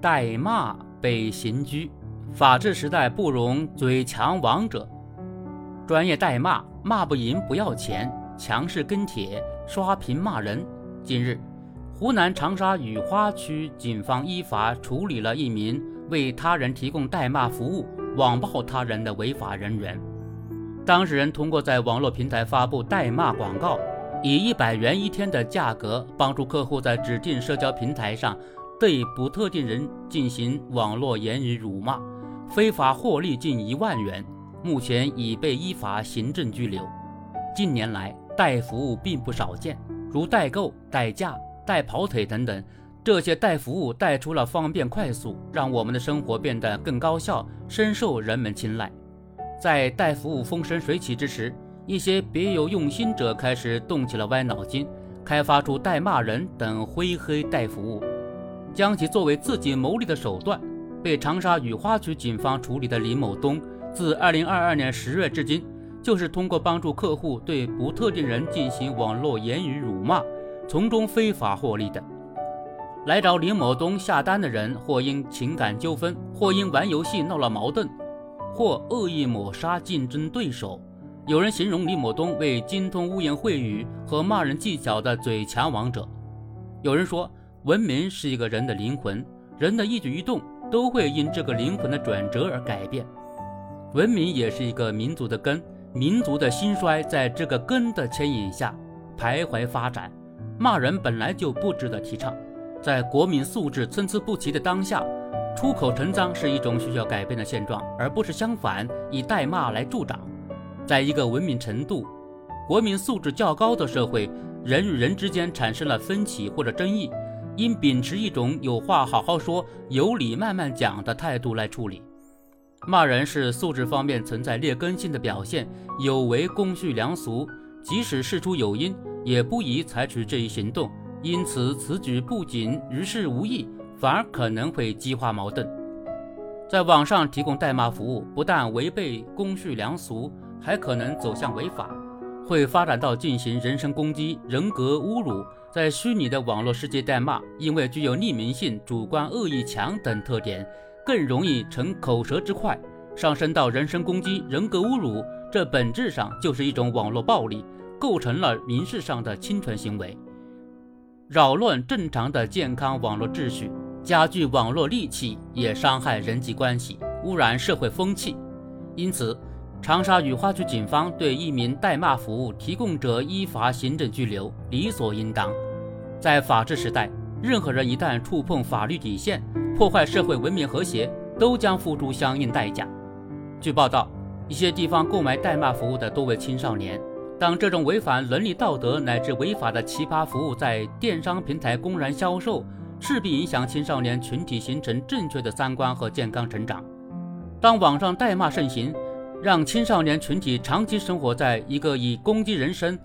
代骂被刑拘，法治时代不容嘴强王者。专业代骂，骂不赢不要钱，强势跟帖，刷屏骂人。近日，湖南长沙雨花区警方依法处理了一名为他人提供代骂服务、网暴他人的违法人员。当事人通过在网络平台发布代骂广告，以一百元一天的价格帮助客户在指定社交平台上。对不特定人进行网络言语辱骂，非法获利近一万元，目前已被依法行政拘留。近年来，代服务并不少见，如代购、代驾、代跑腿等等，这些代服务带出了方便快速，让我们的生活变得更高效，深受人们青睐。在代服务风生水起之时，一些别有用心者开始动起了歪脑筋，开发出代骂人等灰黑代服务。将其作为自己牟利的手段，被长沙雨花区警方处理的李某东，自2022年10月至今，就是通过帮助客户对不特定人进行网络言语辱骂，从中非法获利的。来找李某东下单的人，或因情感纠纷，或因玩游戏闹了矛盾，或恶意抹杀竞争对手。有人形容李某东为精通污言秽语和骂人技巧的嘴强王者，有人说。文明是一个人的灵魂，人的一举一动都会因这个灵魂的转折而改变。文明也是一个民族的根，民族的兴衰在这个根的牵引下徘徊发展。骂人本来就不值得提倡，在国民素质参差不齐的当下，出口成脏是一种需要改变的现状，而不是相反以代骂来助长。在一个文明程度、国民素质较高的社会，人与人之间产生了分歧或者争议。应秉持一种有话好好说、有理慢慢讲的态度来处理。骂人是素质方面存在劣根性的表现，有违公序良俗。即使事出有因，也不宜采取这一行动。因此，此举不仅于事无益，反而可能会激化矛盾。在网上提供代骂服务，不但违背公序良俗，还可能走向违法。会发展到进行人身攻击、人格侮辱，在虚拟的网络世界代骂，因为具有匿名性、主观恶意强等特点，更容易成口舌之快，上升到人身攻击、人格侮辱，这本质上就是一种网络暴力，构成了民事上的侵权行为，扰乱正常的健康网络秩序，加剧网络戾气，也伤害人际关系，污染社会风气，因此。长沙雨花区警方对一名代骂服务提供者依法行政拘留，理所应当。在法治时代，任何人一旦触碰法律底线，破坏社会文明和谐，都将付出相应代价。据报道，一些地方购买代骂服务的多为青少年。当这种违反伦理道德乃至违法的奇葩服务在电商平台公然销售，势必影响青少年群体形成正确的三观和健康成长。当网上代骂盛行，让青少年群体长期生活在一个以攻击人身、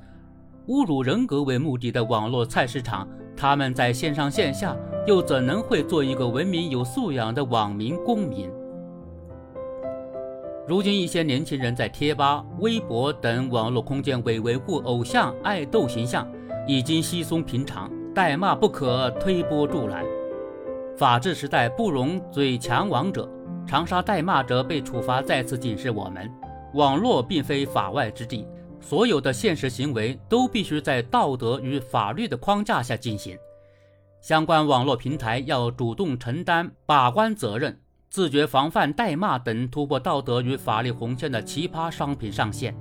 侮辱人格为目的的网络菜市场，他们在线上线下又怎能会做一个文明有素养的网民公民？如今，一些年轻人在贴吧、微博等网络空间为维护偶像爱豆形象，已经稀松平常，代骂不可推波助澜。法治时代不容嘴强王者。长沙代骂者被处罚，再次警示我们：网络并非法外之地，所有的现实行为都必须在道德与法律的框架下进行。相关网络平台要主动承担把关责任，自觉防范代骂等突破道德与法律红线的奇葩商品上线。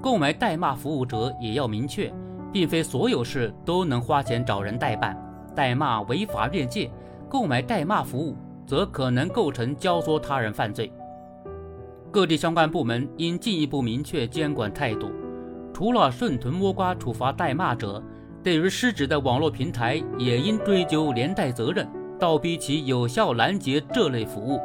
购买代骂服务者也要明确，并非所有事都能花钱找人代办，代骂违法越界，购买代骂服务。则可能构成教唆他人犯罪。各地相关部门应进一步明确监管态度，除了顺藤摸瓜处罚代骂者，对于失职的网络平台也应追究连带责任，倒逼其有效拦截这类服务。